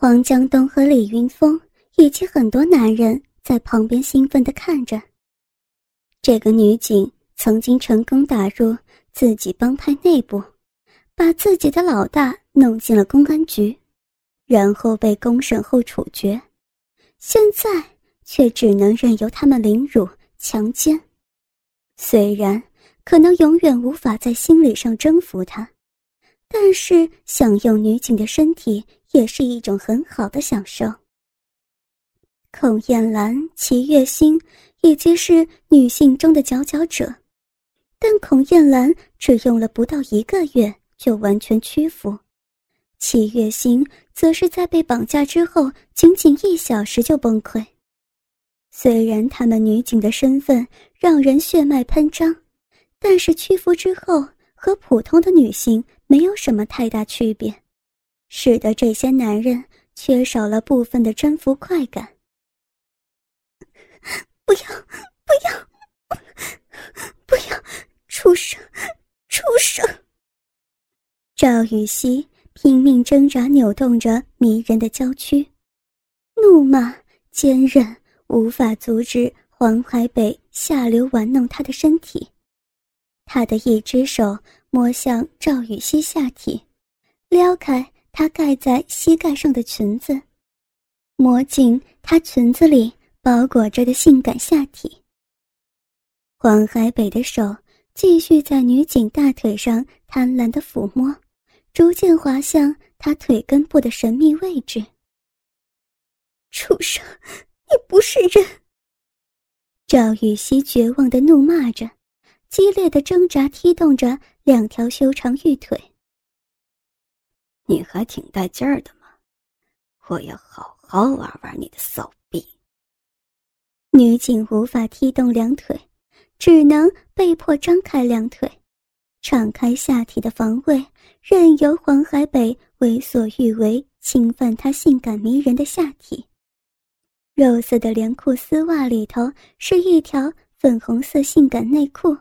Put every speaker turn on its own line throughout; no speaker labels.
黄江东和李云峰以及很多男人在旁边兴奋地看着。这个女警曾经成功打入自己帮派内部，把自己的老大弄进了公安局，然后被公审后处决，现在却只能任由他们凌辱、强奸。虽然可能永远无法在心理上征服她，但是享用女警的身体也是一种很好的享受。孔艳兰、齐月星已经是女性中的佼佼者，但孔艳兰只用了不到一个月就完全屈服，齐月星则是在被绑架之后仅仅一小时就崩溃。虽然她们女警的身份让人血脉喷张，但是屈服之后和普通的女性没有什么太大区别，使得这些男人缺少了部分的征服快感。不要，不要，不要！畜生，畜生！赵雨熙拼命挣扎，扭动着迷人的娇躯，怒骂坚韧。无法阻止黄海北下流玩弄他的身体，他的一只手摸向赵雨熙下体，撩开她盖在膝盖上的裙子，摸进她裙子里包裹着的性感下体。黄海北的手继续在女警大腿上贪婪的抚摸，逐渐滑向她腿根部的神秘位置。畜生！你不是人！赵雨熙绝望的怒骂着，激烈的挣扎踢动着两条修长玉腿。
你还挺带劲儿的嘛！我要好好玩玩你的骚逼！
女警无法踢动两腿，只能被迫张开两腿，敞开下体的防卫，任由黄海北为所欲为，侵犯她性感迷人的下体。肉色的连裤丝袜里头是一条粉红色性感内裤，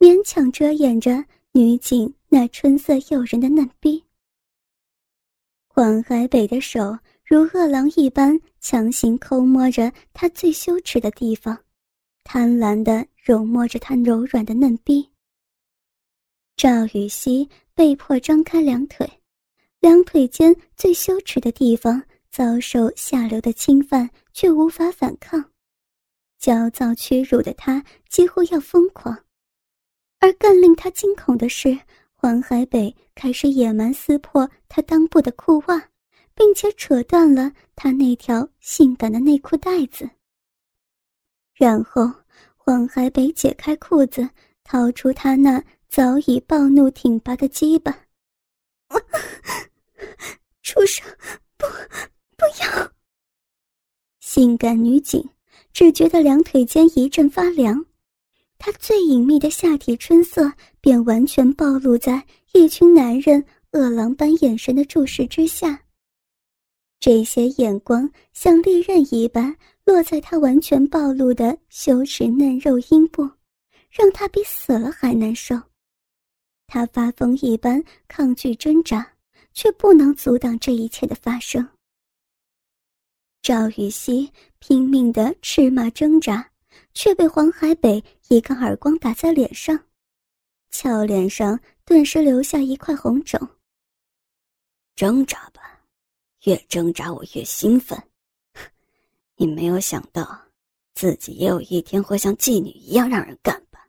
勉强遮掩着女警那春色诱人的嫩逼。黄海北的手如饿狼一般强行抠摸着她最羞耻的地方，贪婪地揉摸着她柔软的嫩逼。赵雨熙被迫张开两腿，两腿间最羞耻的地方。遭受下流的侵犯却无法反抗，焦躁屈辱的他几乎要疯狂，而更令他惊恐的是，黄海北开始野蛮撕破他裆部的裤袜，并且扯断了他那条性感的内裤带子。然后，黄海北解开裤子，掏出他那早已暴怒挺拔的鸡巴，畜生，不！不要！性感女警只觉得两腿间一阵发凉，她最隐秘的下体春色便完全暴露在一群男人饿狼般眼神的注视之下。这些眼光像利刃一般落在她完全暴露的羞耻嫩肉阴部，让她比死了还难受。她发疯一般抗拒挣扎，却不能阻挡这一切的发生。赵雨熙拼命的斥骂挣扎，却被黄海北一个耳光打在脸上，俏脸上顿时留下一块红肿。
挣扎吧，越挣扎我越兴奋。你没有想到，自己也有一天会像妓女一样让人干吧？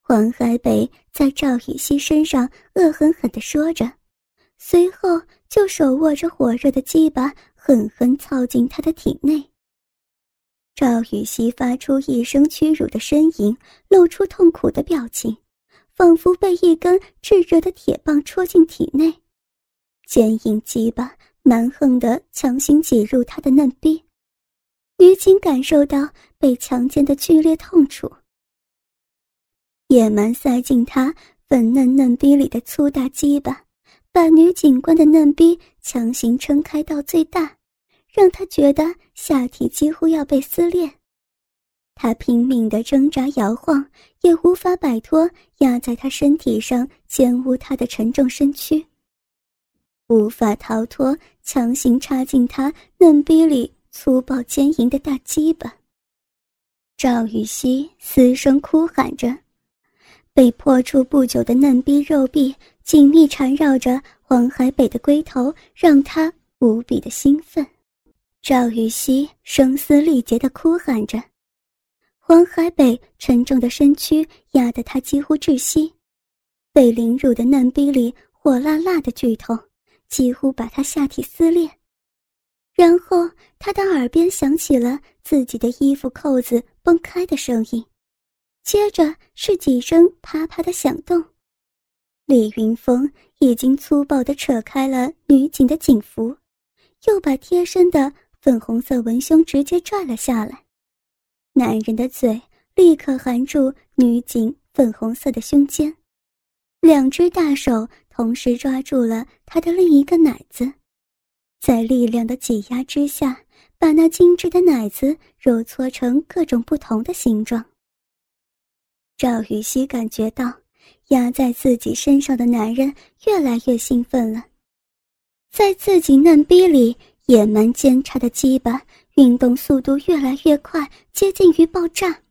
黄海北在赵雨熙身上恶狠狠地说着，随后就手握着火热的鸡巴。狠狠操进他的体内。赵雨熙发出一声屈辱的呻吟，露出痛苦的表情，仿佛被一根炙热的铁棒戳进体内，坚硬鸡巴蛮横地强行挤入他的嫩逼。女警感受到被强奸的剧烈痛楚，野蛮塞进他粉嫩嫩逼里的粗大鸡巴，把女警官的嫩逼强行撑开到最大。让他觉得下体几乎要被撕裂，他拼命的挣扎摇晃，也无法摆脱压在他身体上、奸污他的沉重身躯。无法逃脱，强行插进他嫩逼里粗暴坚硬的大鸡巴。赵雨熙嘶声哭喊着，被破处不久的嫩逼肉壁紧密缠绕着黄海北的龟头，让他无比的兴奋。赵雨熙声嘶力竭地哭喊着，黄海北沉重的身躯压得他几乎窒息，被凌辱的嫩逼里火辣辣的剧痛。几乎把他下体撕裂，然后他的耳边响起了自己的衣服扣子崩开的声音，接着是几声啪啪的响动。李云峰已经粗暴地扯开了女警的警服，又把贴身的粉红色文胸直接拽了下来。男人的嘴立刻含住女警粉红色的胸肩，两只大手。同时抓住了他的另一个奶子，在力量的挤压之下，把那精致的奶子揉搓成各种不同的形状。赵雨熙感觉到压在自己身上的男人越来越兴奋了，在自己嫩逼里野蛮奸插的鸡巴运动速度越来越快，接近于爆炸。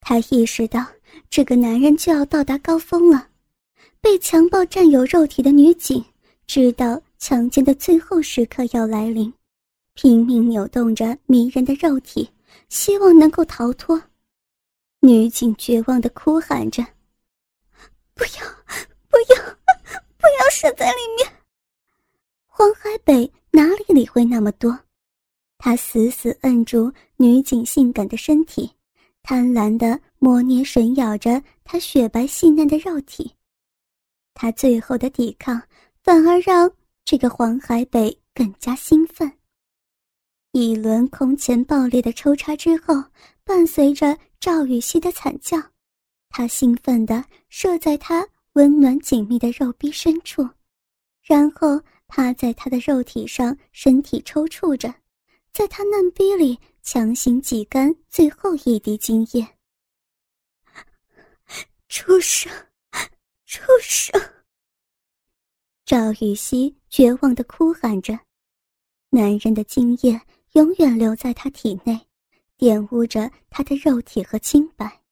他意识到这个男人就要到达高峰了。被强暴占有肉体的女警知道强奸的最后时刻要来临，拼命扭动着迷人的肉体，希望能够逃脱。女警绝望的哭喊着：“不要，不要，不要射在里面！”黄海北哪里理会那么多？他死死摁住女警性感的身体，贪婪的摸捏吮咬着她雪白细嫩的肉体。他最后的抵抗，反而让这个黄海北更加兴奋。一轮空前爆裂的抽插之后，伴随着赵雨熙的惨叫，他兴奋地射在他温暖紧密的肉壁深处，然后趴在他的肉体上，身体抽搐着，在他嫩逼里强行挤干最后一滴精液。畜生！畜生！赵雨熙绝望的哭喊着，男人的精液永远留在他体内，玷污着他的肉体和清白。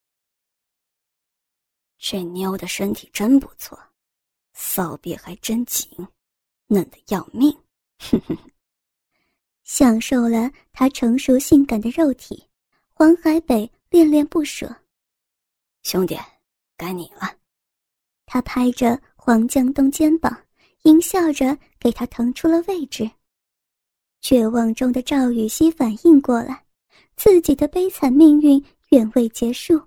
这妞的身体真不错，骚逼还真紧，嫩的要命。哼哼，
享受了他成熟性感的肉体，黄海北恋恋不舍。
兄弟，该你了。
他拍着黄江东肩膀，淫笑着给他腾出了位置。绝望中的赵雨熙反应过来，自己的悲惨命运远未结束。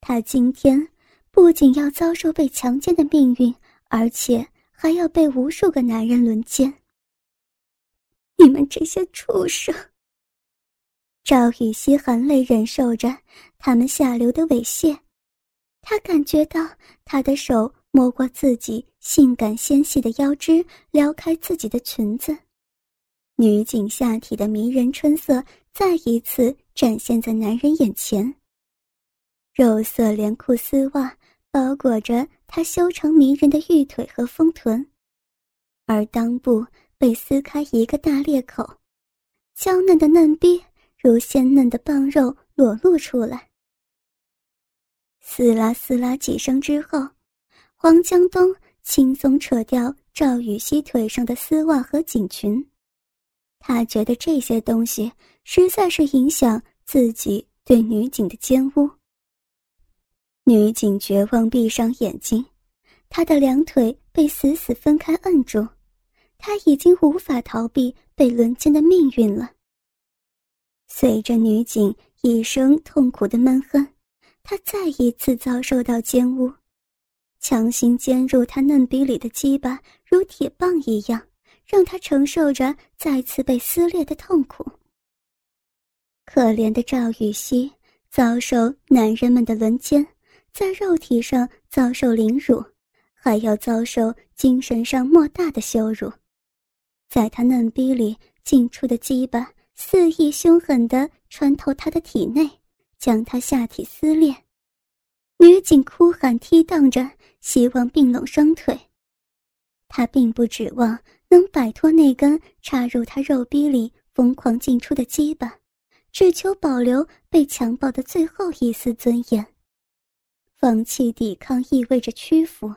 他今天不仅要遭受被强奸的命运，而且还要被无数个男人轮奸。你们这些畜生！赵雨熙含泪忍受着他们下流的猥亵。他感觉到他的手摸过自己性感纤细的腰肢，撩开自己的裙子，女警下体的迷人春色再一次展现在男人眼前。肉色连裤丝袜包裹着她修长迷人的玉腿和丰臀，而裆部被撕开一个大裂口，娇嫩的嫩逼如鲜嫩的棒肉裸露出来。撕拉撕拉几声之后，黄江东轻松扯掉赵雨熙腿上的丝袜和锦裙。他觉得这些东西实在是影响自己对女警的奸污。女警绝望闭上眼睛，她的两腿被死死分开摁住，他已经无法逃避被轮奸的命运了。随着女警一声痛苦的闷哼。他再一次遭受到奸污，强行尖入他嫩逼里的鸡巴如铁棒一样，让他承受着再次被撕裂的痛苦。可怜的赵雨熙遭受男人们的轮奸，在肉体上遭受凌辱，还要遭受精神上莫大的羞辱。在他嫩逼里进出的鸡巴肆意凶狠地穿透他的体内。将他下体撕裂，女警哭喊踢荡着，希望并拢双腿。他并不指望能摆脱那根插入他肉壁里疯狂进出的鸡巴，只求保留被强暴的最后一丝尊严。放弃抵抗意味着屈服，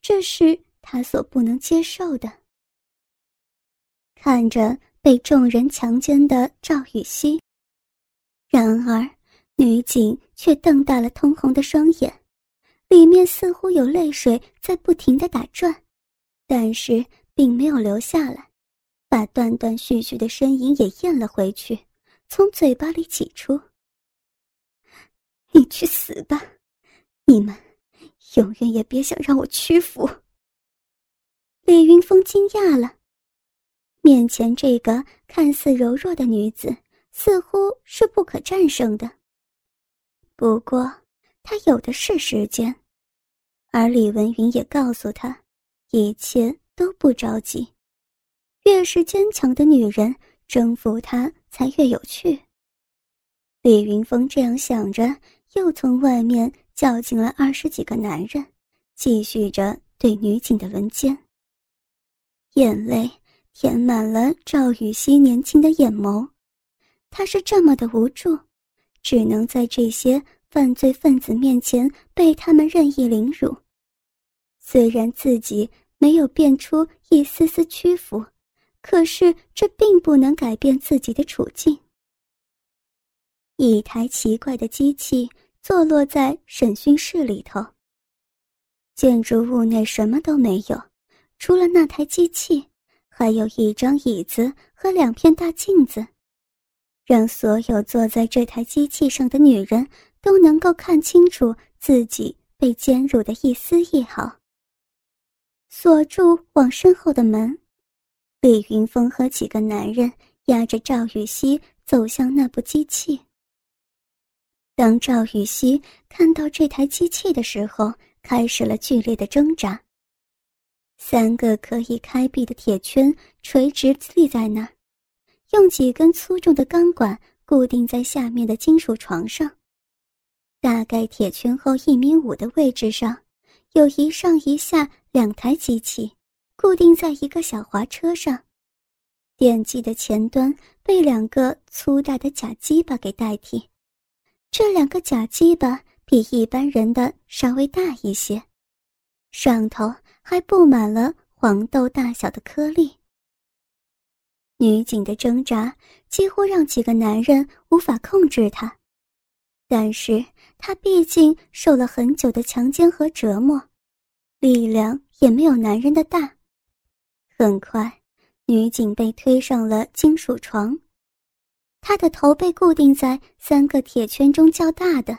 这是他所不能接受的。看着被众人强奸的赵雨熙，然而女警却瞪大了通红的双眼，里面似乎有泪水在不停的打转。但是并没有留下来，把断断续续的呻吟也咽了回去，从嘴巴里挤出：“你去死吧！你们永远也别想让我屈服。”李云峰惊讶了，面前这个看似柔弱的女子，似乎是不可战胜的。不过，他有的是时间，而李文云也告诉他。一切都不着急，越是坚强的女人，征服她才越有趣。李云峰这样想着，又从外面叫进来二十几个男人，继续着对女警的轮奸。眼泪填满了赵雨熙年轻的眼眸，她是这么的无助，只能在这些犯罪分子面前被他们任意凌辱。虽然自己没有变出一丝丝屈服，可是这并不能改变自己的处境。一台奇怪的机器坐落在审讯室里头。建筑物内什么都没有，除了那台机器，还有一张椅子和两片大镜子，让所有坐在这台机器上的女人都能够看清楚自己被奸辱的一丝一毫。锁住往身后的门，李云峰和几个男人压着赵雨熙走向那部机器。当赵雨熙看到这台机器的时候，开始了剧烈的挣扎。三个可以开闭的铁圈垂直立在那儿，用几根粗重的钢管固定在下面的金属床上。大概铁圈后一米五的位置上。有一上一下两台机器，固定在一个小滑车上，电机的前端被两个粗大的假鸡巴给代替。这两个假鸡巴比一般人的稍微大一些，上头还布满了黄豆大小的颗粒。女警的挣扎几乎让几个男人无法控制她。但是她毕竟受了很久的强奸和折磨，力量也没有男人的大。很快，女警被推上了金属床，她的头被固定在三个铁圈中较大的，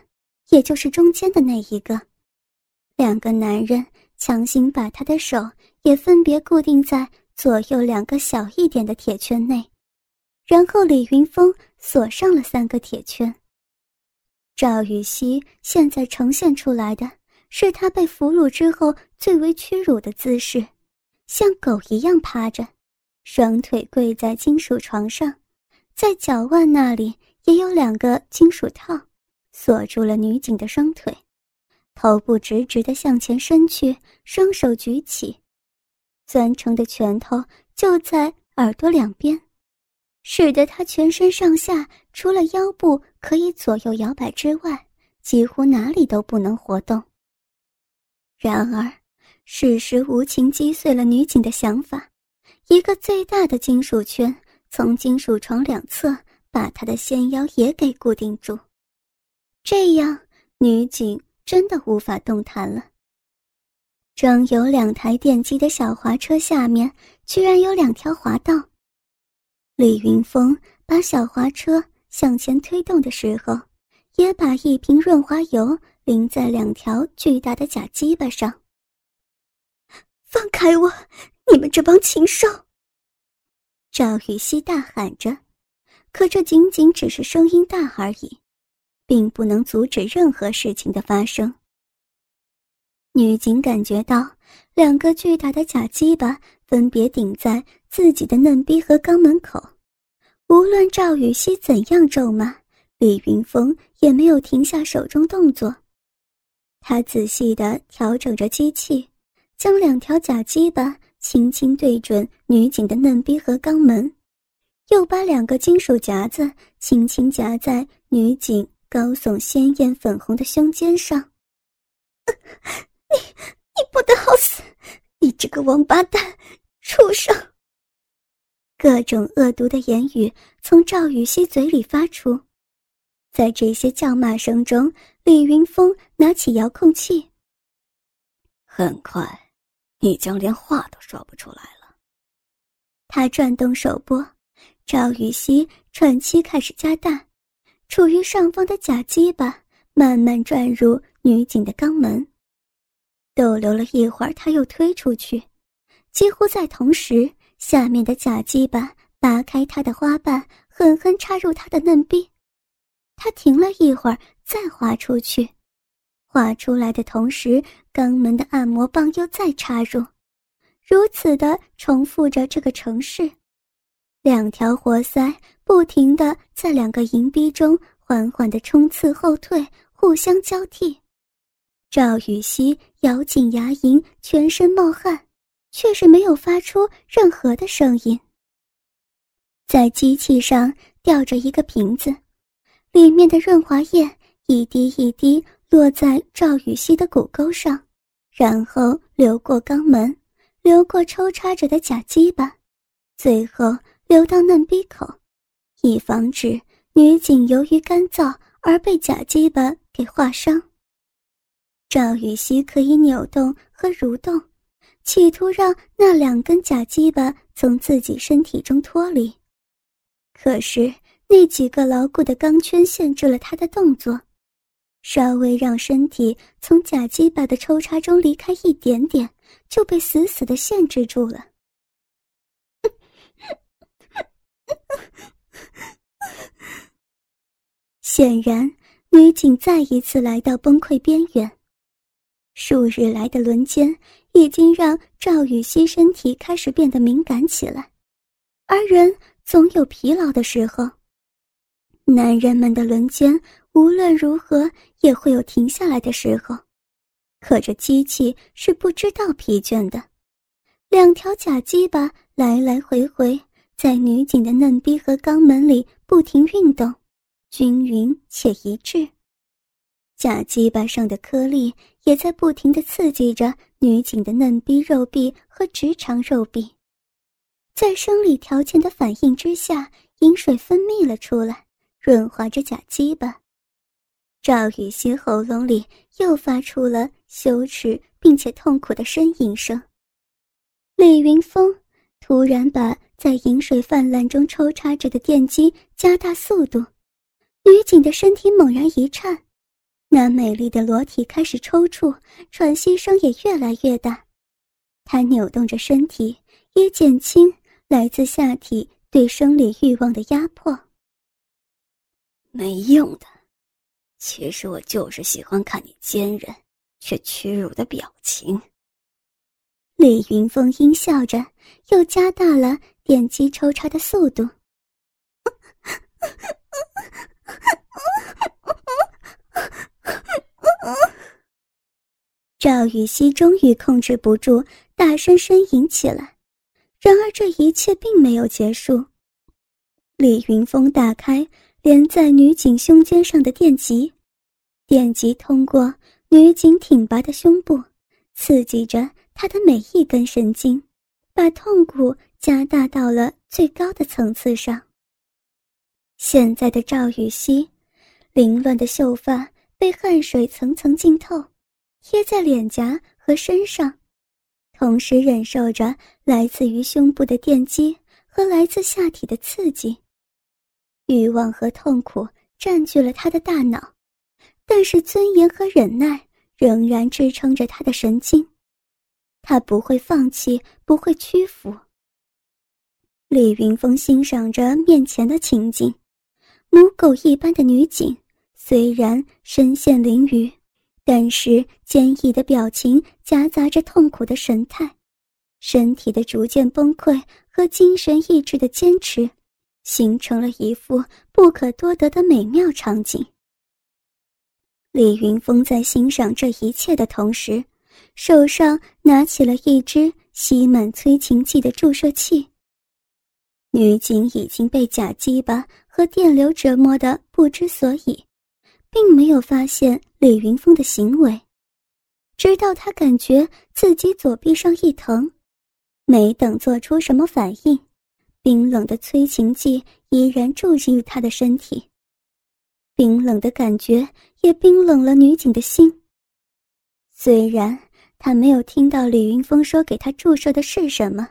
也就是中间的那一个。两个男人强行把她的手也分别固定在左右两个小一点的铁圈内，然后李云峰锁上了三个铁圈。赵雨熙现在呈现出来的是他被俘虏之后最为屈辱的姿势，像狗一样趴着，双腿跪在金属床上，在脚腕那里也有两个金属套，锁住了女警的双腿，头部直直的向前伸去，双手举起，攥成的拳头就在耳朵两边。使得他全身上下除了腰部可以左右摇摆之外，几乎哪里都不能活动。然而，事实无情击碎了女警的想法，一个最大的金属圈从金属床两侧把她的纤腰也给固定住，这样女警真的无法动弹了。装有两台电机的小滑车下面居然有两条滑道。李云峰把小滑车向前推动的时候，也把一瓶润滑油淋在两条巨大的假鸡巴上。放开我，你们这帮禽兽！赵雨熙大喊着，可这仅仅只是声音大而已，并不能阻止任何事情的发生。女警感觉到两个巨大的假鸡巴分别顶在。自己的嫩逼和肛门口，无论赵雨熙怎样咒骂，李云峰也没有停下手中动作。他仔细地调整着机器，将两条假鸡巴轻轻对准女警的嫩逼和肛门，又把两个金属夹子轻轻夹在女警高耸鲜艳粉红的胸肩上。你，你不得好死！你这个王八蛋，畜生！各种恶毒的言语从赵雨熙嘴里发出，在这些叫骂声中，李云峰拿起遥控器。
很快，你将连话都说不出来了。
他转动手拨，赵雨熙喘气开始加大，处于上方的假鸡巴慢慢转入女警的肛门。逗留了一会儿，他又推出去，几乎在同时。下面的假鸡巴扒开他的花瓣，狠狠插入他的嫩逼。他停了一会儿，再滑出去，滑出来的同时，肛门的按摩棒又再插入，如此的重复着这个程式。两条活塞不停的在两个银逼中缓缓的冲刺后退，互相交替。赵雨熙咬紧牙龈，全身冒汗。却是没有发出任何的声音。在机器上吊着一个瓶子，里面的润滑液一滴一滴落在赵雨熙的骨沟上，然后流过肛门，流过抽插着的假鸡巴，最后流到嫩逼口，以防止女警由于干燥而被假鸡巴给划伤。赵雨熙可以扭动和蠕动。企图让那两根假鸡巴从自己身体中脱离，可是那几个牢固的钢圈限制了他的动作，稍微让身体从假鸡巴的抽插中离开一点点，就被死死的限制住了。显然，女警再一次来到崩溃边缘。数日来的轮奸已经让赵雨熙身体开始变得敏感起来，而人总有疲劳的时候。男人们的轮奸无论如何也会有停下来的时候，可这机器是不知道疲倦的。两条假鸡巴来来回回在女警的嫩逼和肛门里不停运动，均匀且一致。假鸡巴上的颗粒也在不停地刺激着女警的嫩逼肉壁和直肠肉壁，在生理条件的反应之下，饮水分泌了出来，润滑着假鸡巴。赵雨欣喉咙里又发出了羞耻并且痛苦的呻吟声。李云峰突然把在饮水泛滥中抽插着的电击加大速度，女警的身体猛然一颤。那美丽的裸体开始抽搐，喘息声也越来越大。她扭动着身体，以减轻来自下体对生理欲望的压迫。
没用的，其实我就是喜欢看你坚韧却屈辱的表情。
李云峰阴笑着，又加大了电击抽插的速度。赵雨熙终于控制不住，大声呻吟起来。然而，这一切并没有结束。李云峰打开连在女警胸肩上的电极，电极通过女警挺拔的胸部，刺激着他的每一根神经，把痛苦加大到了最高的层次上。现在的赵雨熙，凌乱的秀发被汗水层层浸透。贴在脸颊和身上，同时忍受着来自于胸部的电击和来自下体的刺激。欲望和痛苦占据了他的大脑，但是尊严和忍耐仍然支撑着他的神经。他不会放弃，不会屈服。李云峰欣赏着面前的情景，母狗一般的女警虽然身陷囹圄。但是坚毅的表情夹杂着痛苦的神态，身体的逐渐崩溃和精神意志的坚持，形成了一幅不可多得的美妙场景。李云峰在欣赏这一切的同时，手上拿起了一只吸满催情剂的注射器。女警已经被假鸡巴和电流折磨得不知所以，并没有发现李云峰的行为，直到他感觉自己左臂上一疼，没等做出什么反应，冰冷的催情剂依然注入他的身体。冰冷的感觉也冰冷了女警的心。虽然她没有听到李云峰说给她注射的是什么，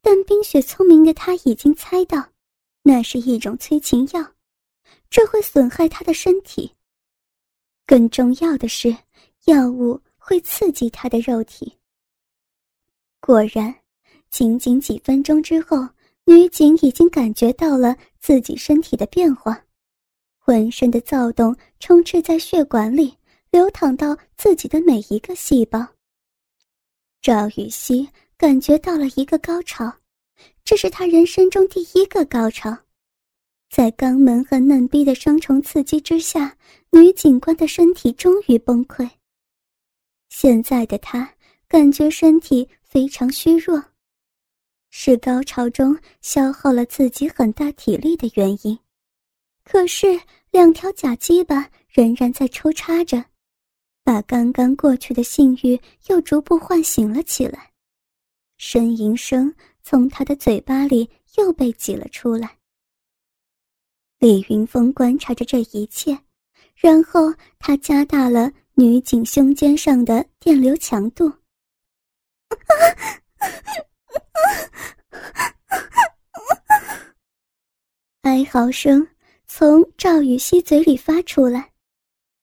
但冰雪聪明的她已经猜到，那是一种催情药，这会损害她的身体。更重要的是，药物会刺激她的肉体。果然，仅仅几分钟之后，女警已经感觉到了自己身体的变化。浑身的躁动充斥在血管里，流淌到自己的每一个细胞。赵雨熙感觉到了一个高潮，这是他人生中第一个高潮。在肛门和嫩逼的双重刺激之下，女警官的身体终于崩溃。现在的她感觉身体非常虚弱，是高潮中消耗了自己很大体力的原因。可是，两条假鸡巴仍然在抽插着，把刚刚过去的性欲又逐步唤醒了起来。呻吟声从他的嘴巴里又被挤了出来。李云峰观察着这一切，然后他加大了女警胸肩上的电流强度。哀嚎声。从赵雨熙嘴里发出来，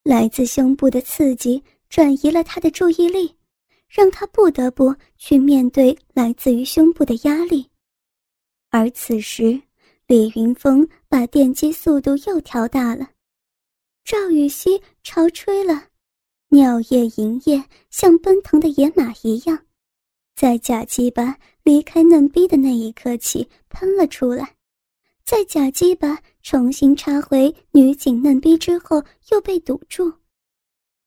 来自胸部的刺激转移了他的注意力，让他不得不去面对来自于胸部的压力。而此时，李云峰把电击速度又调大了，赵雨熙潮吹了，尿液、银液像奔腾的野马一样，在假鸡巴离开嫩逼的那一刻起喷了出来。在假鸡巴重新插回女警嫩逼之后，又被堵住；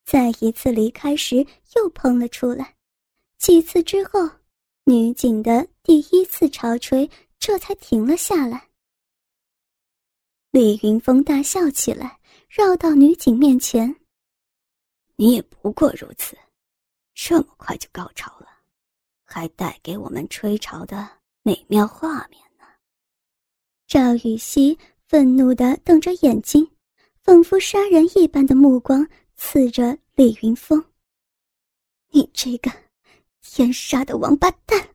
再一次离开时，又喷了出来。几次之后，女警的第一次潮吹这才停了下来。李云峰大笑起来，绕到女警面前：“
你也不过如此，这么快就高潮了，还带给我们吹潮的美妙画面呢。”
赵雨熙愤怒的瞪着眼睛，仿佛杀人一般的目光刺着李云峰。“你这个天杀的王八蛋！”